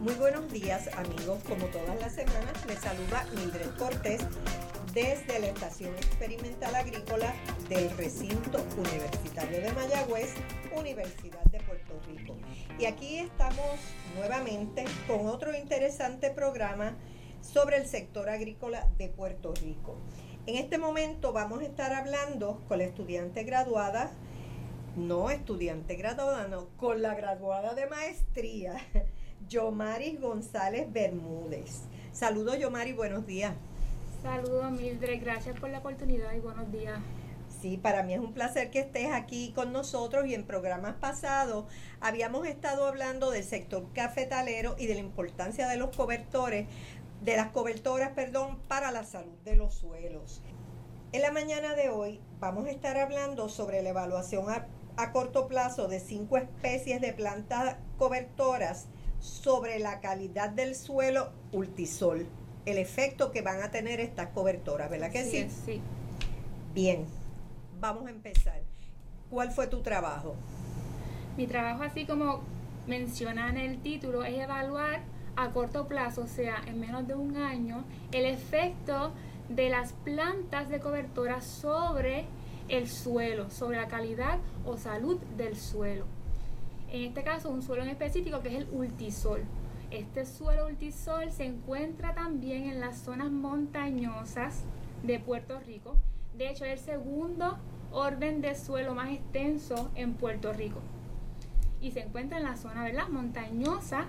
Muy buenos días amigos, como todas las semanas les saluda Mildred Cortés desde la Estación Experimental Agrícola del Recinto Universitario de Mayagüez, Universidad de Puerto Rico. Y aquí estamos nuevamente con otro interesante programa sobre el sector agrícola de Puerto Rico. En este momento vamos a estar hablando con la estudiante graduada, no estudiante graduada, no, con la graduada de maestría, Yomaris González Bermúdez. Saludos Yomari, buenos días. Saludos Mildred, gracias por la oportunidad y buenos días. Sí, para mí es un placer que estés aquí con nosotros y en programas pasados habíamos estado hablando del sector cafetalero y de la importancia de los cobertores, de las cobertoras, perdón, para la salud de los suelos. En la mañana de hoy vamos a estar hablando sobre la evaluación a, a corto plazo de cinco especies de plantas cobertoras sobre la calidad del suelo ultisol el efecto que van a tener estas cobertoras, ¿verdad que sí? Sí. Bien, vamos a empezar. ¿Cuál fue tu trabajo? Mi trabajo, así como menciona en el título, es evaluar a corto plazo, o sea, en menos de un año, el efecto de las plantas de cobertura sobre el suelo, sobre la calidad o salud del suelo. En este caso, un suelo en específico que es el ultisol. Este suelo ultisol se encuentra también en las zonas montañosas de Puerto Rico. De hecho, es el segundo orden de suelo más extenso en Puerto Rico. Y se encuentra en la zona ¿verdad? montañosa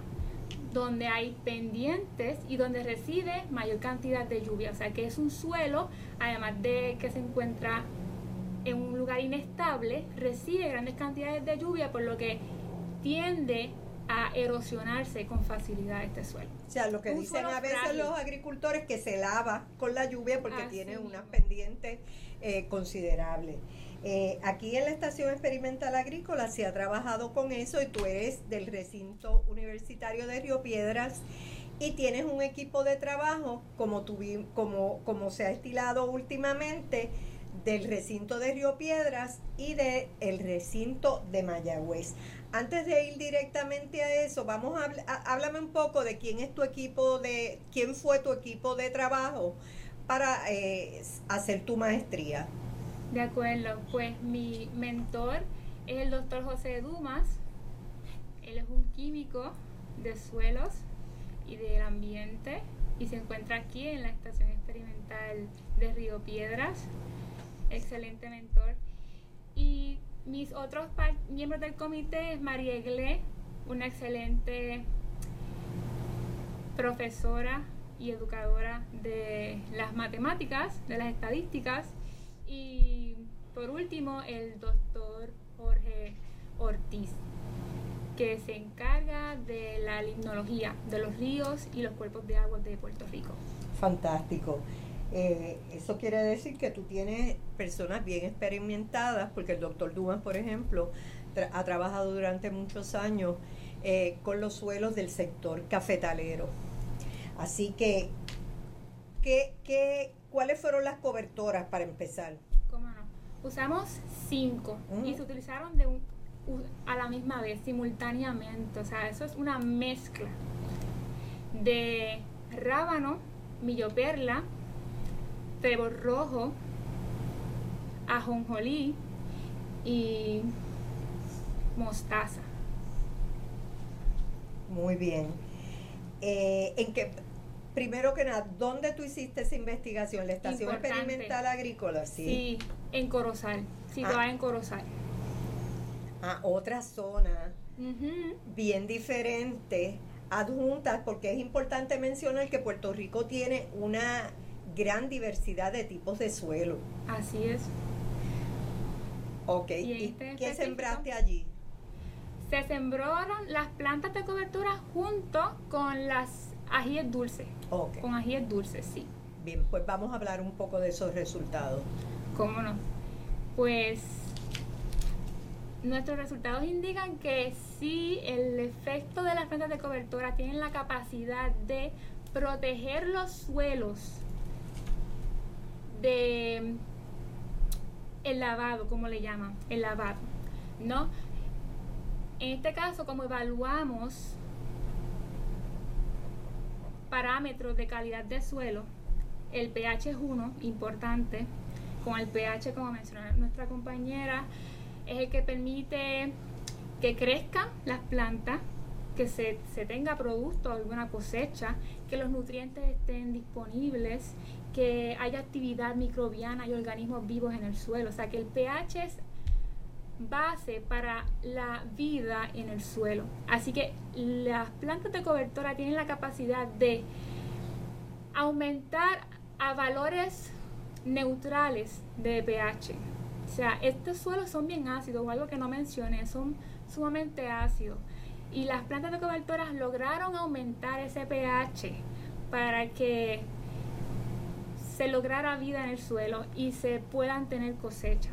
donde hay pendientes y donde recibe mayor cantidad de lluvia. O sea que es un suelo, además de que se encuentra en un lugar inestable, recibe grandes cantidades de lluvia, por lo que tiende a erosionarse con facilidad este suelo. O sea, lo que Un dicen a veces frágil. los agricultores que se lava con la lluvia porque Así tiene mismo. unas pendientes eh, considerables. Eh, aquí en la Estación Experimental Agrícola se ha trabajado con eso y tú eres del recinto universitario de Río Piedras y tienes un equipo de trabajo como, tuvi- como, como se ha estilado últimamente del recinto de Río Piedras y del recinto de Mayagüez. Antes de ir directamente a eso, vamos a, a- háblame un poco de quién es tu equipo de, quién fue tu equipo de trabajo para eh, hacer tu maestría. De acuerdo, pues mi mentor es el doctor José Dumas. Él es un químico de suelos y del ambiente y se encuentra aquí en la estación experimental de Río Piedras. Excelente mentor. Mis otros miembros del comité es María Egle, una excelente profesora y educadora de las matemáticas, de las estadísticas. Y por último, el doctor Jorge Ortiz, que se encarga de la limnología de los ríos y los cuerpos de agua de Puerto Rico. Fantástico. Eh, eso quiere decir que tú tienes personas bien experimentadas, porque el doctor Dumas, por ejemplo, tra- ha trabajado durante muchos años eh, con los suelos del sector cafetalero. Así que, ¿qué, qué, ¿cuáles fueron las cobertoras para empezar? ¿Cómo no? Usamos cinco y se utilizaron de un- u- a la misma vez, simultáneamente. O sea, eso es una mezcla de rábano, milloperla, trébol rojo, ajonjolí y mostaza. Muy bien. Eh, en que, primero que nada, ¿dónde tú hiciste esa investigación? ¿La Estación Importante. Experimental Agrícola? Sí. Sí, en Corozal, situada Ah. en Corozal. A otra zona bien diferente, adjuntas, porque es importante mencionar que Puerto Rico tiene una gran diversidad de tipos de suelo. Así es. Ok, Y en ¿y este qué sembraste allí? Se sembraron las plantas de cobertura junto con las ajíes dulces. Ok, Con ajíes dulces, sí. bien, pues vamos a hablar un poco de esos resultados. ¿Cómo no? Pues nuestros resultados indican que sí, el efecto de las plantas de cobertura tienen la capacidad de proteger los suelos de el lavado, como le llaman, el lavado, ¿no? En este caso, como evaluamos parámetros de calidad de suelo, el pH es uno, importante, con el pH, como mencionó nuestra compañera, es el que permite que crezcan las plantas, que se, se tenga producto, alguna cosecha, que los nutrientes estén disponibles, que haya actividad microbiana y organismos vivos en el suelo. O sea que el pH es base para la vida en el suelo. Así que las plantas de cobertura tienen la capacidad de aumentar a valores neutrales de pH. O sea, estos suelos son bien ácidos, o algo que no mencioné, son sumamente ácidos. Y las plantas de cobertura lograron aumentar ese pH para que se lograra vida en el suelo y se puedan tener cosecha.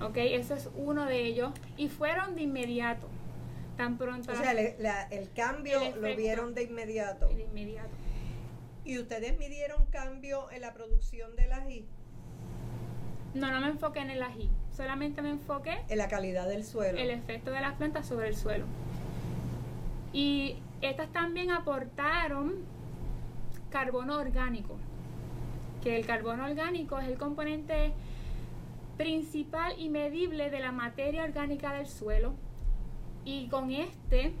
¿Ok? Ese es uno de ellos. Y fueron de inmediato. Tan pronto. O sea, el cambio lo vieron de inmediato. De inmediato. ¿Y ustedes midieron cambio en la producción del ají? No, no me enfoqué en el ají. Solamente me enfoqué en la calidad del suelo. El efecto de las plantas sobre el suelo. Y estas también aportaron carbono orgánico. Que el carbono orgánico es el componente principal y medible de la materia orgánica del suelo. Y con este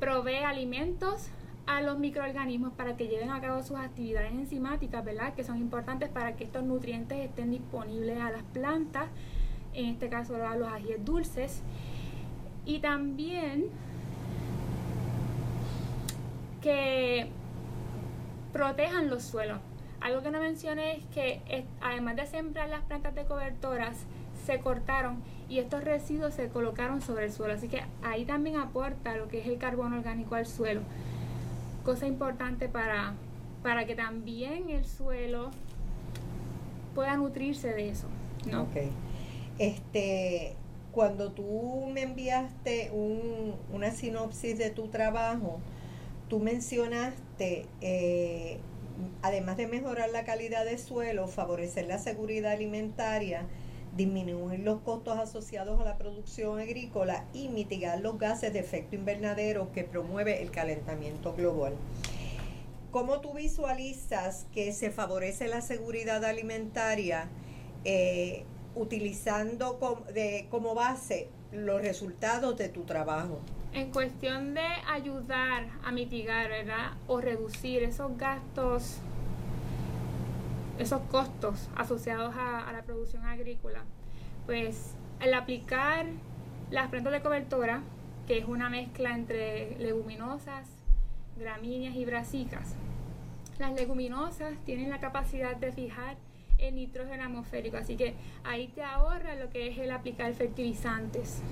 provee alimentos a los microorganismos para que lleven a cabo sus actividades enzimáticas, ¿verdad? Que son importantes para que estos nutrientes estén disponibles a las plantas, en este caso a los ajíes dulces. Y también que protejan los suelos. Algo que no mencioné es que además de sembrar las plantas de cobertoras, se cortaron y estos residuos se colocaron sobre el suelo. Así que ahí también aporta lo que es el carbono orgánico al suelo cosa importante para, para que también el suelo pueda nutrirse de eso. ¿no? Ok. Este, cuando tú me enviaste un, una sinopsis de tu trabajo, tú mencionaste, eh, además de mejorar la calidad de suelo, favorecer la seguridad alimentaria, disminuir los costos asociados a la producción agrícola y mitigar los gases de efecto invernadero que promueve el calentamiento global. ¿Cómo tú visualizas que se favorece la seguridad alimentaria eh, utilizando como base los resultados de tu trabajo? En cuestión de ayudar a mitigar, ¿verdad? O reducir esos gastos esos costos asociados a, la producción agrícola, pues al aplicar las plantas de cobertura, que es una mezcla entre leguminosas, gramíneas y brasicas, las leguminosas tienen la capacidad de fijar el nitrógeno atmosférico, así que ahí te ahorra lo que es el aplicar fertilizantes.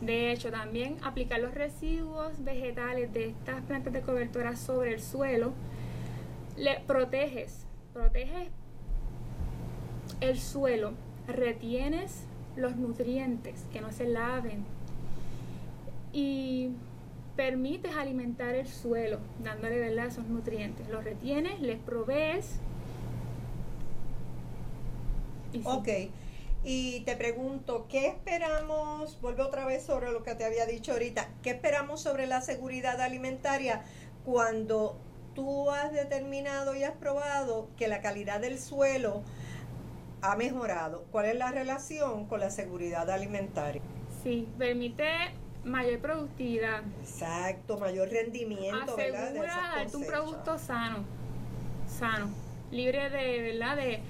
De hecho, también aplicar los residuos vegetales de estas plantas de cobertura sobre el suelo, le proteges proteges el suelo, retienes los nutrientes que no se laven y permites alimentar el suelo dándole ¿verdad? esos nutrientes. Los retienes, les provees. Ok. Y te pregunto, ¿qué esperamos? Vuelvo otra vez sobre lo que te había dicho ahorita. ¿Qué esperamos sobre la seguridad alimentaria cuando tú has determinado y has probado que la calidad del suelo ha mejorado. ¿Cuál es la relación con la seguridad alimentaria? Sí, permite mayor productividad. Exacto, mayor rendimiento, Asegura ¿verdad? darte un producto sano, sano, libre de, ¿verdad? De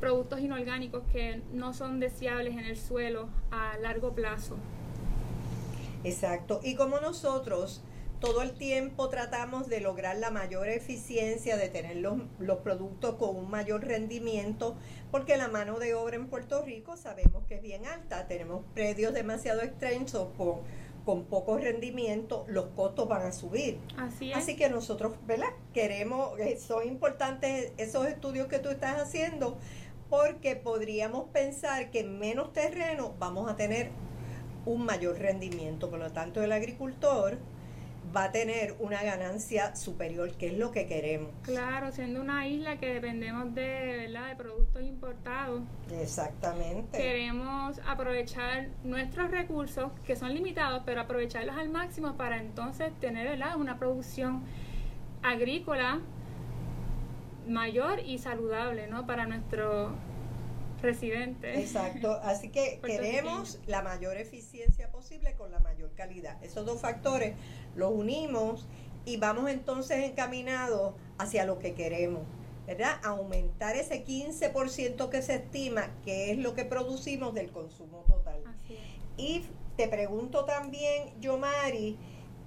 productos inorgánicos que no son deseables en el suelo a largo plazo. Exacto. Y como nosotros todo el tiempo tratamos de lograr la mayor eficiencia, de tener los, productos con un mayor rendimiento, porque la mano de obra en Puerto Rico sabemos que es bien alta, tenemos predios demasiado extensos con, con poco rendimiento, los costos van a subir. Así Así que nosotros, ¿verdad? Queremos, eh, son importantes esos estudios que tú estás haciendo porque podríamos pensar que en menos terreno vamos a tener un mayor rendimiento. Por lo tanto, el agricultor va a tener una ganancia superior, que es lo que queremos. Claro, siendo una isla que dependemos de, ¿verdad? de productos importados. Exactamente. Queremos aprovechar nuestros recursos, que son limitados, pero aprovecharlos al máximo para entonces tener ¿verdad? una producción agrícola mayor y saludable ¿no? para nuestro residente. Exacto, así que queremos la mayor eficiencia posible con la mayor calidad. Esos dos factores los unimos y vamos entonces encaminados hacia lo que queremos. ¿verdad? Aumentar ese 15% que se estima que es lo que producimos del consumo total. Y te pregunto también, Yomari,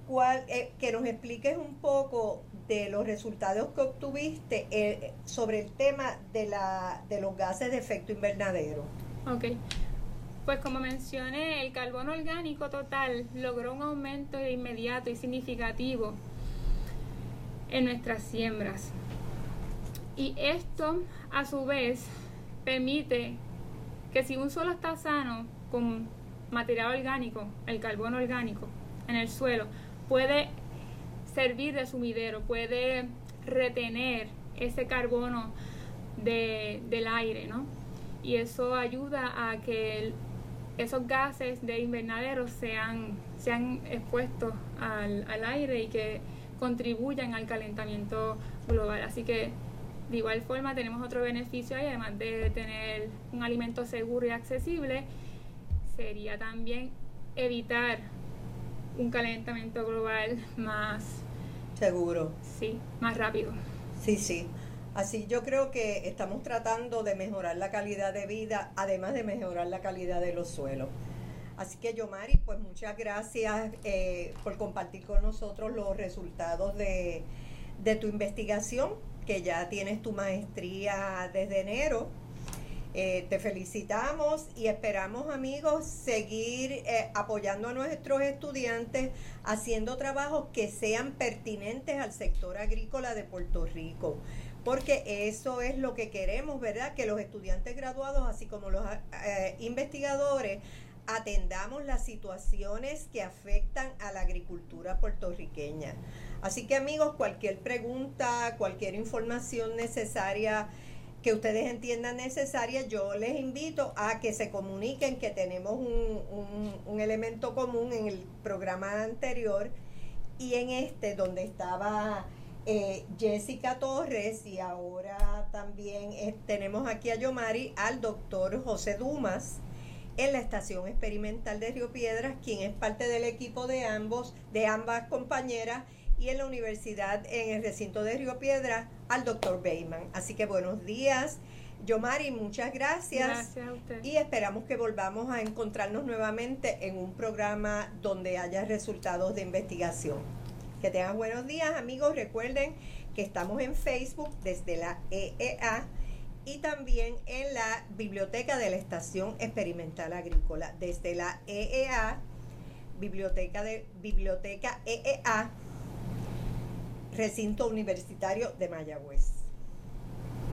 cuál, eh, que nos expliques un poco de los resultados que obtuviste eh, sobre el tema de, la, de los gases de efecto invernadero. Ok. Pues como mencioné, el carbono orgánico total logró un aumento inmediato y significativo en nuestras siembras. Y esto, a su vez, permite que si un suelo está sano con material orgánico, el carbono orgánico, en el suelo, puede servir de sumidero, puede retener ese carbono del aire, ¿no? Y eso ayuda a que esos gases de invernadero sean, sean expuestos al, al aire y que contribuyan al calentamiento global. Así que de igual forma tenemos otro beneficio ahí, además de tener un alimento seguro y accesible, sería también evitar un calentamiento global más seguro. Sí, más rápido. Sí, sí. Así yo creo que estamos tratando de mejorar la calidad de vida, además de mejorar la calidad de los suelos. Así que Yomari, pues muchas gracias eh, por compartir con nosotros los resultados de, tu investigación, que ya tienes tu maestría desde enero eh, te felicitamos y esperamos amigos seguir eh, apoyando a nuestros estudiantes haciendo trabajos que sean pertinentes al sector agrícola de Puerto Rico. Porque eso es lo que queremos, ¿verdad? Que los estudiantes graduados, así como los eh, investigadores, atendamos las situaciones que afectan a la agricultura puertorriqueña. Así que amigos, cualquier pregunta, cualquier información necesaria, que ustedes entiendan necesaria, yo les invito a que se comuniquen que tenemos un, un, elemento común en el programa anterior y en este donde estaba eh, Jessica Torres y ahora también eh, tenemos aquí a Yomari al doctor José Dumas en la estación experimental de Río Piedras, quien es parte del equipo de ambos, de ambas compañeras y en la universidad en el recinto de Río Piedra al doctor Bayman. Así que buenos días. Yomari, muchas gracias. Gracias a usted. Y esperamos que volvamos a encontrarnos nuevamente en un programa donde haya resultados de investigación. Que tengan buenos días, amigos. Recuerden que estamos en Facebook desde la EEA y también en la biblioteca de la Estación Experimental Agrícola desde la EEA, biblioteca de biblioteca EEA recinto universitario de Mayagüez.